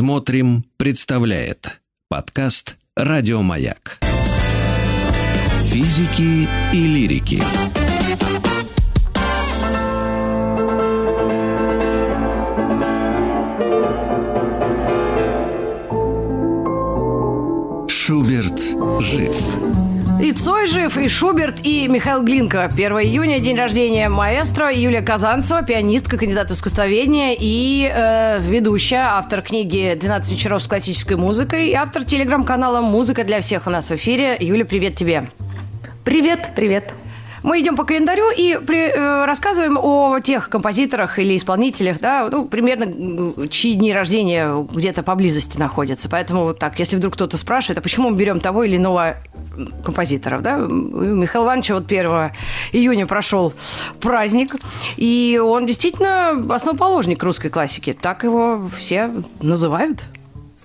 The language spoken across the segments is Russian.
Смотрим, представляет подкаст Радиомаяк. Физики и лирики. Шуберт жив. И Цой жив, и Шуберт, и Михаил Глинка. 1 июня, день рождения маэстро, Юлия Казанцева, пианистка, кандидат искусствоведения и э, ведущая, автор книги «12 вечеров с классической музыкой» и автор телеграм-канала «Музыка для всех» у нас в эфире. Юля, привет тебе. Привет, привет. Мы идем по календарю и при, э, рассказываем о тех композиторах или исполнителях, да, ну, примерно чьи дни рождения где-то поблизости находятся. Поэтому вот так, если вдруг кто-то спрашивает, а почему мы берем того или иного композиторов, да, Михаил Иванович вот 1 июня прошел праздник, и он действительно основоположник русской классики. Так его все называют.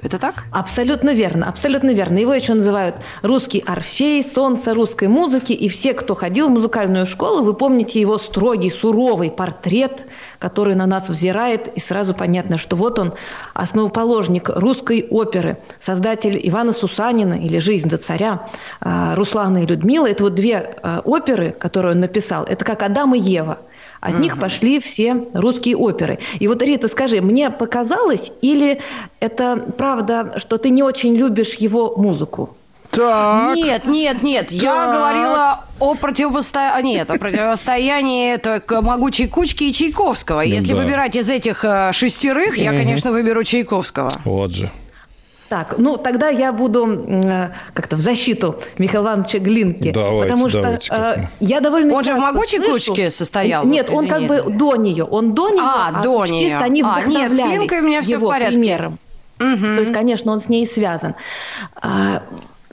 Это так? Абсолютно верно, абсолютно верно. Его еще называют русский Орфей, солнце русской музыки. И все, кто ходил в музыкальную школу, вы помните его строгий, суровый портрет, который на нас взирает. И сразу понятно, что вот он, основоположник русской оперы, создатель Ивана Сусанина или «Жизнь до царя», а, Руслана и Людмила. Это вот две а, оперы, которые он написал. Это как Адам и Ева – от них пошли все русские оперы. И вот, Рита, скажи, мне показалось, или это правда, что ты не очень любишь его музыку? Так. Нет, нет, нет. Так. Я говорила о противостоянии, нет, о противостоянии только могучей кучки и Чайковского. Если да. выбирать из этих э, шестерых, я, конечно, выберу Чайковского. Вот же. Так, ну тогда я буду э, как-то в защиту Михаила Ивановича Глинки. Давайте, потому что давайте, э, я довольно Он же в могучей слышу, кучке состоял? Нет, вот, он как бы до нее. Он до нее, а, а до нее. они а, нет, с Глинкой у меня все в порядке. примером. Угу. То есть, конечно, он с ней связан. А,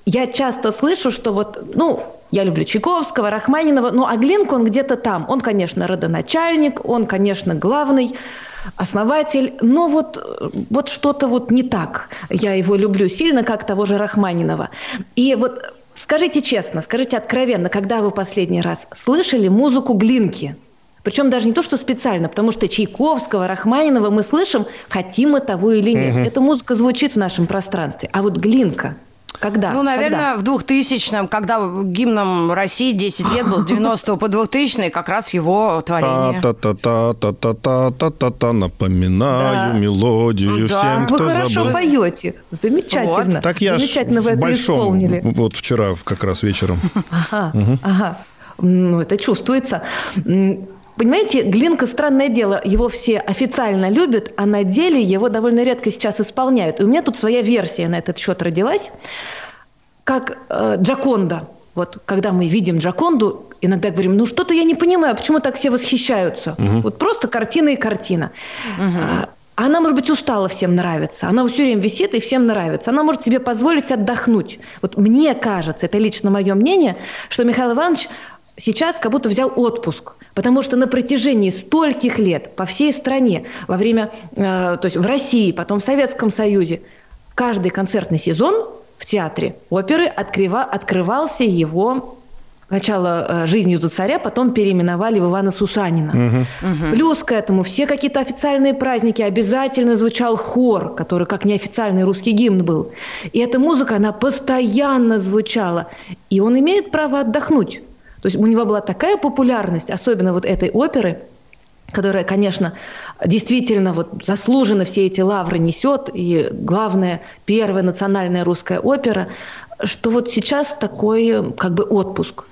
я часто слышу, что вот, ну, я люблю Чайковского, Рахманинова, ну, а Глинку он где-то там. Он, конечно, родоначальник, он, конечно, главный основатель, но вот, вот что-то вот не так. Я его люблю сильно, как того же Рахманинова. И вот скажите честно, скажите откровенно, когда вы последний раз слышали музыку Глинки? Причем даже не то, что специально, потому что Чайковского, Рахманинова мы слышим, хотим мы того или нет. Угу. Эта музыка звучит в нашем пространстве. А вот Глинка – когда? Ну, наверное, когда? в 2000-м, когда гимном России 10 лет был, с 90 по 2000 как раз его творение. Та-та-та-та-та-та-та-та, напоминаю мелодию всем, кто Вы хорошо поете, замечательно. Так я Замечательно в большом, исполнили. вот вчера как раз вечером. Ага, ага. Ну, это чувствуется. Понимаете, Глинка, странное дело, его все официально любят, а на деле его довольно редко сейчас исполняют. И у меня тут своя версия на этот счет родилась, как э, Джаконда. Вот когда мы видим Джаконду, иногда говорим, ну что-то я не понимаю, почему так все восхищаются. Угу. Вот просто картина и картина. Угу. Она, может быть, устала всем нравится. Она все время висит и всем нравится. Она может себе позволить отдохнуть. Вот мне кажется, это лично мое мнение, что Михаил Иванович сейчас как будто взял отпуск. Потому что на протяжении стольких лет по всей стране, во время, э, то есть в России, потом в Советском Союзе, каждый концертный сезон в театре оперы открыва, открывался его сначала э, «Жизнью до царя», потом переименовали в Ивана Сусанина. Угу. Угу. Плюс к этому все какие-то официальные праздники обязательно звучал хор, который как неофициальный русский гимн был. И эта музыка, она постоянно звучала. И он имеет право отдохнуть. То есть у него была такая популярность, особенно вот этой оперы, которая, конечно, действительно вот заслуженно все эти лавры несет, и главная, первая национальная русская опера, что вот сейчас такой как бы отпуск.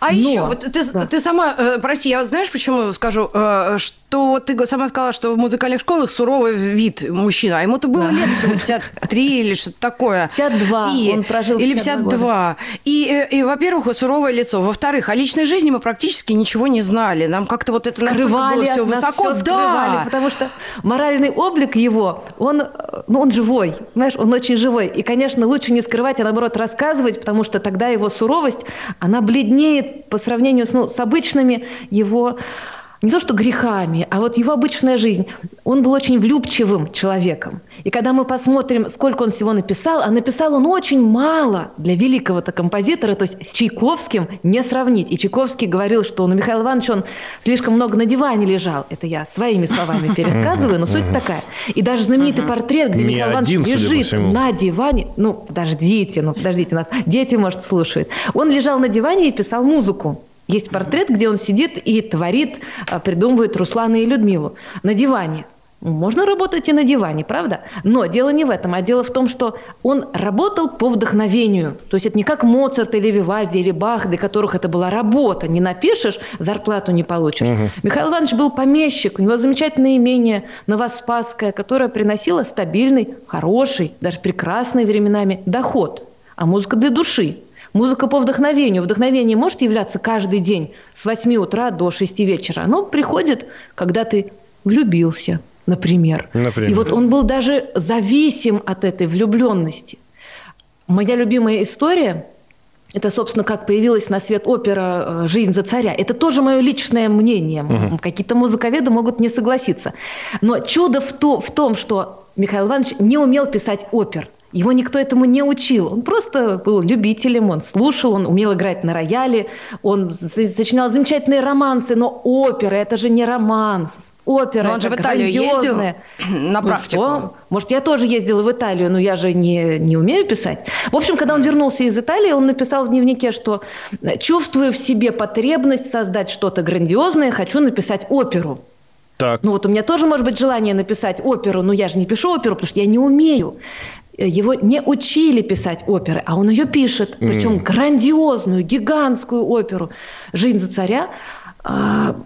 А Но, еще, вот ты, да. ты сама, э, прости, я знаешь, почему скажу, э, что ты сама сказала, что в музыкальных школах суровый вид мужчина, а ему-то было да. лет всего 53 или что-то такое. 52, и, он прожил Или 52. Года. И, и, и, во-первых, суровое лицо. Во-вторых, о личной жизни мы практически ничего не знали. Нам как-то вот это скрывали все высоко. Все да. потому что моральный облик его, он, ну, он живой, знаешь, он очень живой. И, конечно, лучше не скрывать, а наоборот рассказывать, потому что тогда его суровость, она бледнеет по сравнению с, ну, с обычными его не то что грехами, а вот его обычная жизнь. Он был очень влюбчивым человеком. И когда мы посмотрим, сколько он всего написал, а написал он очень мало для великого-то композитора, то есть с Чайковским не сравнить. И Чайковский говорил, что у Михаила Ивановича он слишком много на диване лежал. Это я своими словами пересказываю, но суть такая. И даже знаменитый портрет, где Михаил Иванович лежит на диване, ну, подождите, ну, подождите, нас дети, может, слушают. Он лежал на диване и писал музыку. Есть портрет, где он сидит и творит, а, придумывает Руслана и Людмилу на диване. Можно работать и на диване, правда? Но дело не в этом, а дело в том, что он работал по вдохновению. То есть это не как Моцарт или Вивальди или Бах, для которых это была работа. Не напишешь, зарплату не получишь. Угу. Михаил Иванович был помещик, у него замечательное имение Новоспасское, которое приносило стабильный, хороший, даже прекрасный временами доход. А музыка для души. Музыка по вдохновению. Вдохновение может являться каждый день с 8 утра до 6 вечера. Оно приходит, когда ты влюбился, например. например. И вот он был даже зависим от этой влюбленности. Моя любимая история это, собственно, как появилась на свет опера э, «Жизнь за царя». Это тоже мое личное мнение. Угу. Какие-то музыковеды могут не согласиться. Но чудо в, то, в том, что Михаил Иванович не умел писать опер. Его никто этому не учил. Он просто был любителем, он слушал, он умел играть на рояле, он сочинял замечательные романсы, но опера – это же не романс. Опера но он же в Италию ездил на ну практику. Ну что? Может, я тоже ездила в Италию, но я же не, не умею писать. В общем, когда он вернулся из Италии, он написал в дневнике, что чувствую в себе потребность создать что-то грандиозное, хочу написать оперу. Так. Ну вот у меня тоже может быть желание написать оперу, но я же не пишу оперу, потому что я не умею его не учили писать оперы, а он ее пишет, причем mm. грандиозную, гигантскую оперу «Жизнь за царя». А,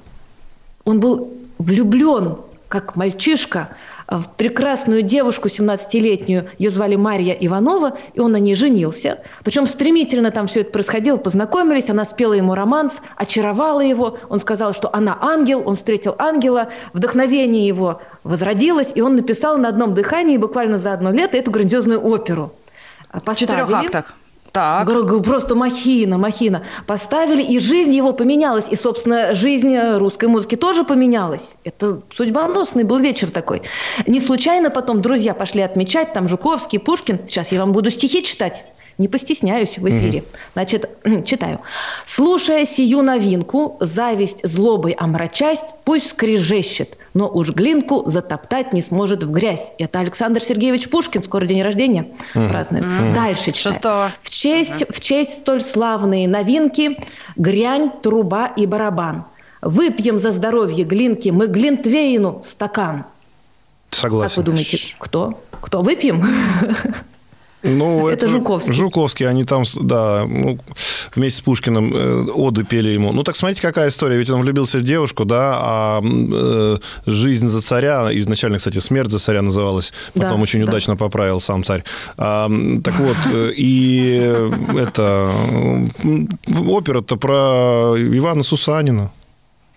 он был влюблен, как мальчишка, Э, прекрасную девушку 17-летнюю, ее звали Марья Иванова, и он на ней женился. Причем стремительно там все это происходило, познакомились, она спела ему романс, очаровала его, он сказал, что она ангел, он встретил ангела, вдохновение его возродилось, и он написал на одном дыхании буквально за одно лето эту грандиозную оперу. В четырех актах. Так. Просто махина, махина. Поставили, и жизнь его поменялась. И, собственно, жизнь русской музыки тоже поменялась. Это судьбоносный был вечер такой. Не случайно потом друзья пошли отмечать, там Жуковский, Пушкин. Сейчас я вам буду стихи читать. Не постесняюсь в эфире. Угу. Значит, читаю. «Слушая сию новинку, зависть злобой омрачасть, пусть скрежещет, но уж глинку затоптать не сможет в грязь». Это Александр Сергеевич Пушкин, скоро день рождения угу. празднует. Угу. Дальше читаю. Шестого. В честь, угу. в честь столь славные новинки грянь, труба и барабан. Выпьем за здоровье глинки, мы глинтвейну стакан. Согласен. Как вы думаете, кто? Кто выпьем? Ну, это, это Жуковский. Жуковский, они там, да, ну, вместе с Пушкиным э, оды пели ему. Ну, так смотрите, какая история. Ведь он влюбился в девушку, да, а э, «Жизнь за царя», изначально, кстати, «Смерть за царя» называлась, потом да, очень да. удачно поправил сам царь. А, так вот, э, и это опера-то про Ивана Сусанина.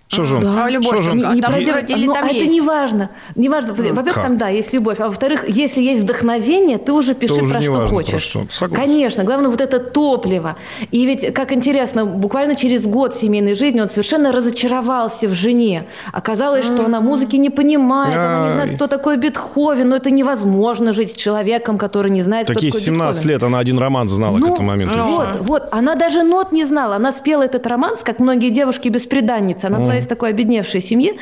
Что же он? Да. А любовь что же он? Не, не там, пройдет, или там это есть? не важно. Не важно. Во-первых, там да, есть любовь. А во-вторых, если есть вдохновение, ты уже пиши уже про что важно, хочешь. Про что. Конечно. Главное вот это топливо. И ведь, как интересно, буквально через год семейной жизни он совершенно разочаровался в жене. Оказалось, что она музыки не понимает, она не знает, кто такой Бетховен. Но это невозможно жить с человеком, который не знает, Такие кто такой 17 Бетховен. лет она один роман знала ну, к этому моменту. Вот, вот. Она даже нот не знала. Она спела этот романс, как многие девушки-беспреданницы. Она была из такой обедневшей семьи,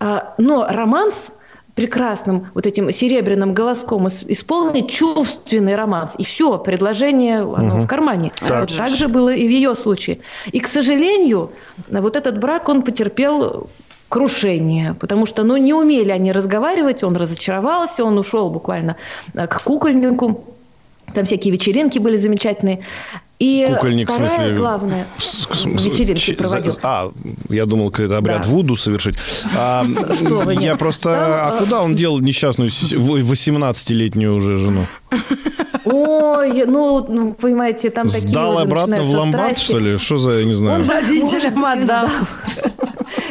а, но романс прекрасным вот этим серебряным голоском исполнить чувственный романс. И все, предложение оно угу. в кармане. Так. Вот так же было и в ее случае. И, к сожалению, вот этот брак, он потерпел крушение, потому что ну, не умели они разговаривать, он разочаровался, он ушел буквально э, к кукольнику. Там всякие вечеринки были замечательные. И Кукольник, вторая в смысле, главная вечеринки проводил. А, я думал, какой-то обряд да. Вуду совершить. А, Что вы, я просто... А куда он делал несчастную 18-летнюю уже жену? Ой, ну, ну, понимаете, там такие... Сдал обратно в ломбард, что ли? Что за, я не знаю. Он родителям отдал.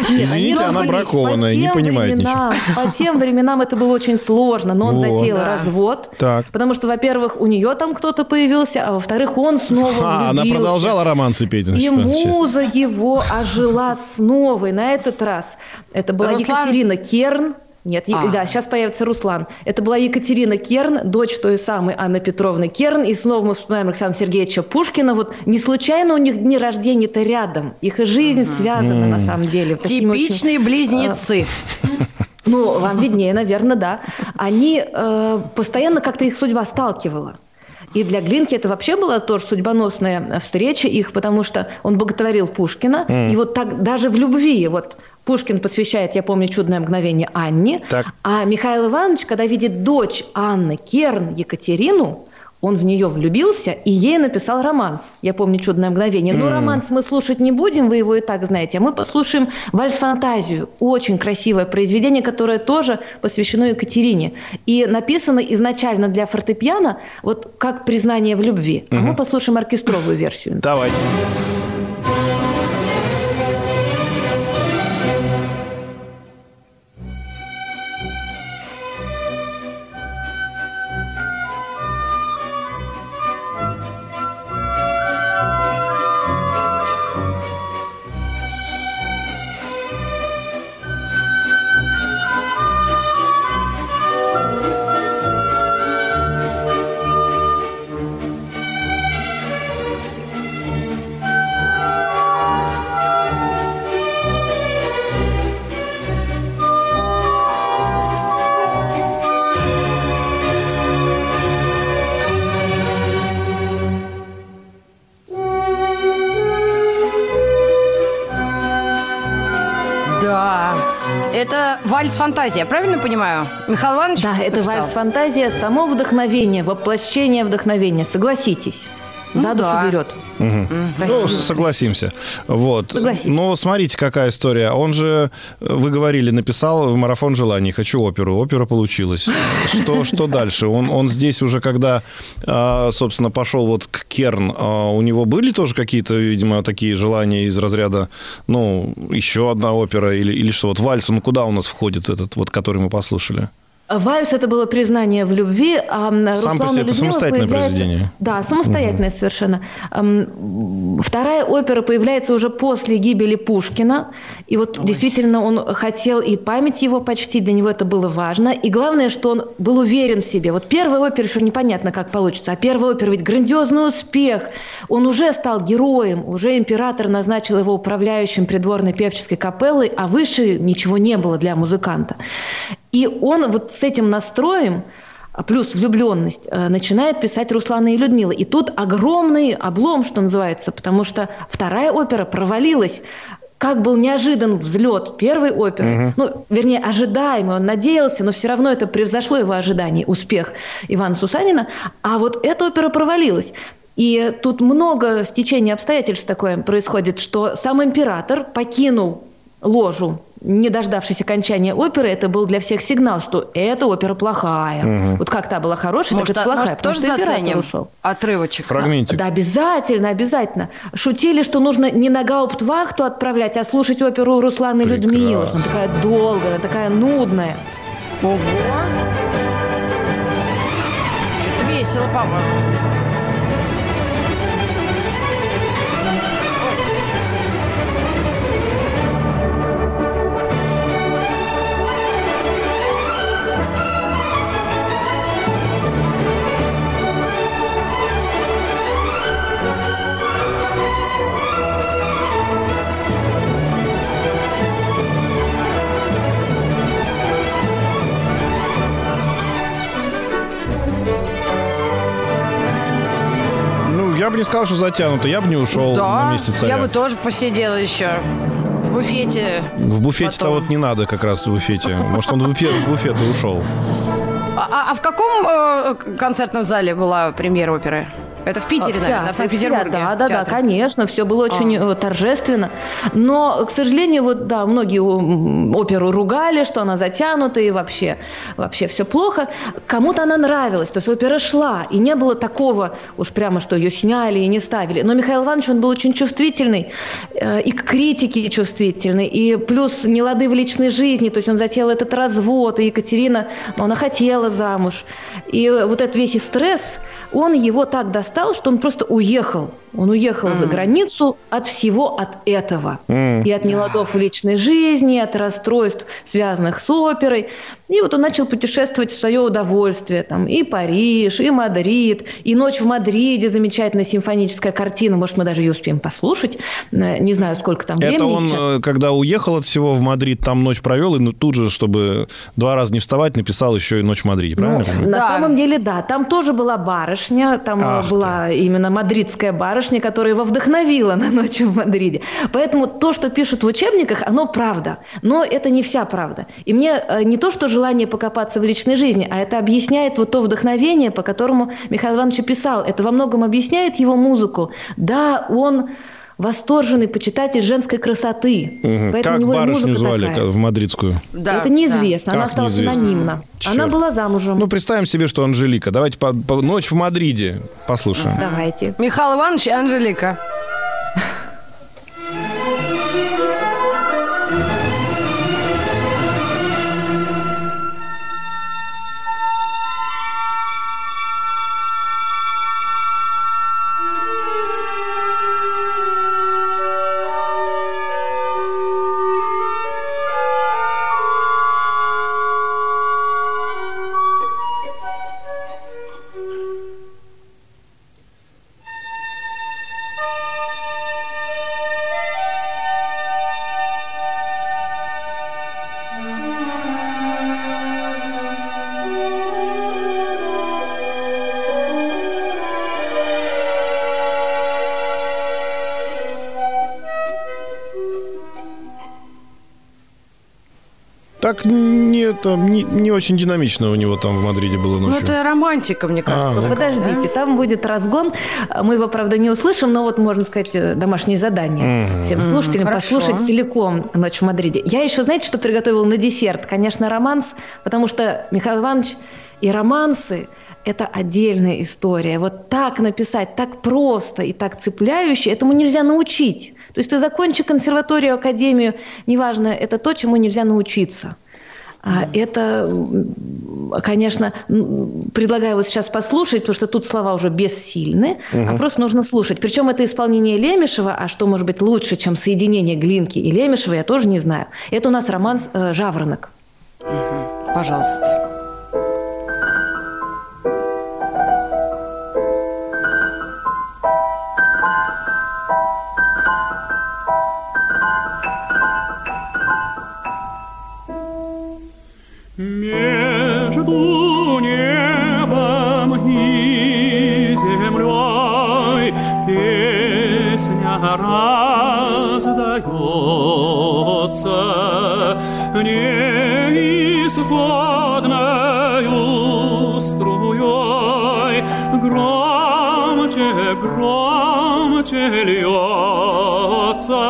Нет, Извините, она бракованная, не понимает временам, ничего. По тем временам это было очень сложно, но он вот. затеял да. развод. Так. Потому что, во-первых, у нее там кто-то появился, а во-вторых, он снова А, она продолжала романсы петь. И муза его ожила снова. И на этот раз это была Руслан... Екатерина Керн. Нет, а. да, сейчас появится Руслан. Это была Екатерина Керн, дочь той самой Анны Петровны Керн. И снова мы вспоминаем Александра Сергеевича Пушкина. Вот не случайно у них дни рождения-то рядом. Их и жизнь угу. связана mm. на самом деле. Типичные очень, близнецы. Ну, вам виднее, наверное, да. Они э, постоянно как-то их судьба сталкивала. И для Глинки это вообще была тоже судьбоносная встреча их, потому что он боготворил Пушкина. Mm. И вот так даже в любви, вот Пушкин посвящает, я помню, «Чудное мгновение» Анне. Так. А Михаил Иванович, когда видит дочь Анны, Керн, Екатерину, он в нее влюбился и ей написал романс. Я помню «Чудное мгновение». Но mm. романс мы слушать не будем, вы его и так знаете. А мы послушаем «Вальс-фантазию». Очень красивое произведение, которое тоже посвящено Екатерине. И написано изначально для фортепиано, вот как признание в любви. Mm-hmm. А мы послушаем оркестровую версию. Давайте. Это вальс-фантазия, правильно понимаю? Михаил Иванович Да, это вальс-фантазия, само вдохновение, воплощение вдохновения, согласитесь. Ну, за душу да. берет. Угу. Ну, согласимся. Вот. Но смотрите, какая история. Он же, вы говорили, написал в марафон желаний «Хочу оперу». Опера получилась. Что, что дальше? Он, он здесь уже, когда, а, собственно, пошел вот к Керн, а, у него были тоже какие-то, видимо, такие желания из разряда, ну, еще одна опера или, или что? Вот вальс, он куда у нас входит этот, вот, который мы послушали? Вальс это было признание в любви, а Сам себе это самостоятельное произведение. Да, самостоятельное угу. совершенно. Вторая опера появляется уже после гибели Пушкина, и вот Ой. действительно он хотел и память его почтить, для него это было важно, и главное, что он был уверен в себе. Вот первая опера еще непонятно, как получится, а первая опера ведь грандиозный успех. Он уже стал героем, уже император назначил его управляющим придворной певческой капеллой, а выше ничего не было для музыканта. И он вот с этим настроем, а плюс влюбленность, э, начинает писать Руслана и Людмила. И тут огромный облом, что называется, потому что вторая опера провалилась. Как был неожидан взлет первой оперы, угу. ну, вернее, ожидаемый, он надеялся, но все равно это превзошло его ожидания, успех Ивана Сусанина, а вот эта опера провалилась. И тут много стечений обстоятельств такое происходит, что сам император покинул ложу не дождавшись окончания оперы, это был для всех сигнал, что эта опера плохая. Угу. Вот как та была хорошая, может, так это плохая. Может, тоже заценим ушел. отрывочек? Фрагментик. Да, обязательно, обязательно. Шутили, что нужно не на гауптвахту отправлять, а слушать оперу Русланы Людмилы. Она такая долгая, такая нудная. Ого! Что-то весело, по-моему. Бы не сказал, что затянуто. Я бы не ушел да, на месте царя. я бы тоже посидела еще в буфете. В буфете-то вот не надо как раз в буфете. Может, он в буфет, в буфет и ушел. А, а, а в каком э, концертном зале была премьера оперы? Это в Питере, а, в наверное, в Санкт-Петербурге. Да, да, да, конечно, все было очень а. Э, торжественно. Но, к сожалению, вот да, многие оперу ругали, что она затянута и вообще, вообще все плохо. Кому-то она нравилась, то есть опера шла, и не было такого уж прямо, что ее сняли и не ставили. Но Михаил Иванович, он был очень чувствительный, э, и к критике чувствительный, и плюс нелады в личной жизни, то есть он затеял этот развод, и Екатерина, она хотела замуж. И вот этот весь стресс, он его так достал, что он просто уехал. Он уехал mm. за границу от всего от этого. Mm. И от неладов в личной жизни, и от расстройств, связанных с оперой. И вот он начал путешествовать в свое удовольствие. Там и Париж, и Мадрид, и «Ночь в Мадриде» замечательная симфоническая картина. Может, мы даже ее успеем послушать. Э, не знаю, сколько там времени Это он, сейчас. Э, когда уехал от всего в Мадрид, там ночь провел, и ну, тут же, чтобы два раза не вставать, написал еще и «Ночь в Мадриде». Правильно? Ну, на самом деле, да. Там тоже была барышня, там Ах была ты. именно мадридская барышня, которая его вдохновила на «Ночь в Мадриде». Поэтому то, что пишут в учебниках, оно правда. Но это не вся правда. И мне э, не то, что желание покопаться в личной жизни, а это объясняет вот то вдохновение, по которому Михаил Иванович писал. Это во многом объясняет его музыку. Да, он восторженный почитатель женской красоты. Угу. Поэтому как у него барышню звали такая. в мадридскую? Да, это неизвестно. Да. Она как стала неизвестно? синонимна. Черт. Она была замужем. Ну, представим себе, что Анжелика. Давайте по, по, «Ночь в Мадриде» послушаем. Давайте. Михаил Иванович и Анжелика. Так не, это, не, не очень динамично у него там в Мадриде было ночью. Ну, это романтика, мне кажется. А, ну, подождите, там будет разгон. Мы его, правда, не услышим, но вот, можно сказать, э, домашнее задание угу. всем слушателям угу, послушать целиком «Ночь в Мадриде». Я еще, знаете, что приготовила на десерт? Конечно, романс, потому что Михаил Иванович и романсы – это отдельная история. Вот так написать, так просто и так цепляюще, этому нельзя научить. То есть ты закончи консерваторию, академию, неважно, это то, чему нельзя научиться. А это, конечно, предлагаю вот сейчас послушать, потому что тут слова уже бессильны, угу. а просто нужно слушать. Причем это исполнение Лемешева, а что может быть лучше, чем соединение Глинки и Лемешева, я тоже не знаю. Это у нас роман э, «Жаворонок». Угу. Пожалуйста. Водною струей громче, громче льется,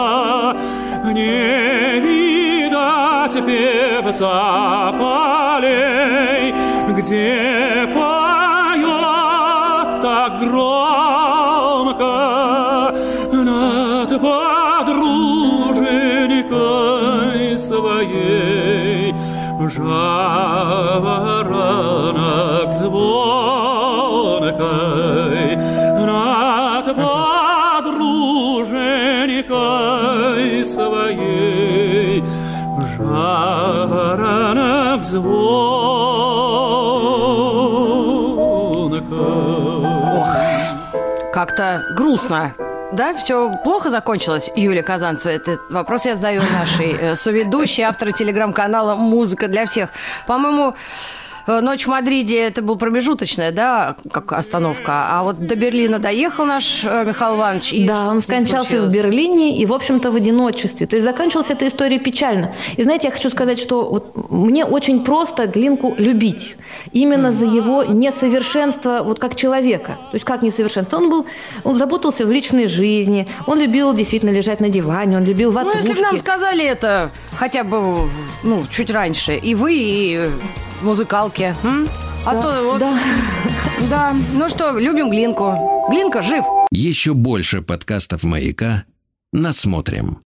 не видать певца полей, где поет жаворонок звонкой над подруженикой своей жаворонок звонкой. Ох, как-то грустно да, все плохо закончилось, Юлия Казанцева? Этот вопрос я задаю нашей э, соведущей, автору телеграм-канала «Музыка для всех». По-моему, ночь в Мадриде это был промежуточная, да, как остановка. А вот до Берлина доехал наш э, Михаил Иванович. И да, он скончался случилось? в Берлине и, в общем-то, в одиночестве. То есть закончилась эта история печально. И знаете, я хочу сказать, что вот мне очень просто Глинку любить. Именно за его несовершенство, вот как человека. То есть как несовершенство? Он был, он запутался в личной жизни, он любил действительно лежать на диване, он любил ватрушки. Ну, если бы нам сказали это хотя бы, ну, чуть раньше, и вы, и музыкалки, м? А да, то вот... Да. да. Ну что, любим Глинку. Глинка жив. Еще больше подкастов «Маяка» насмотрим.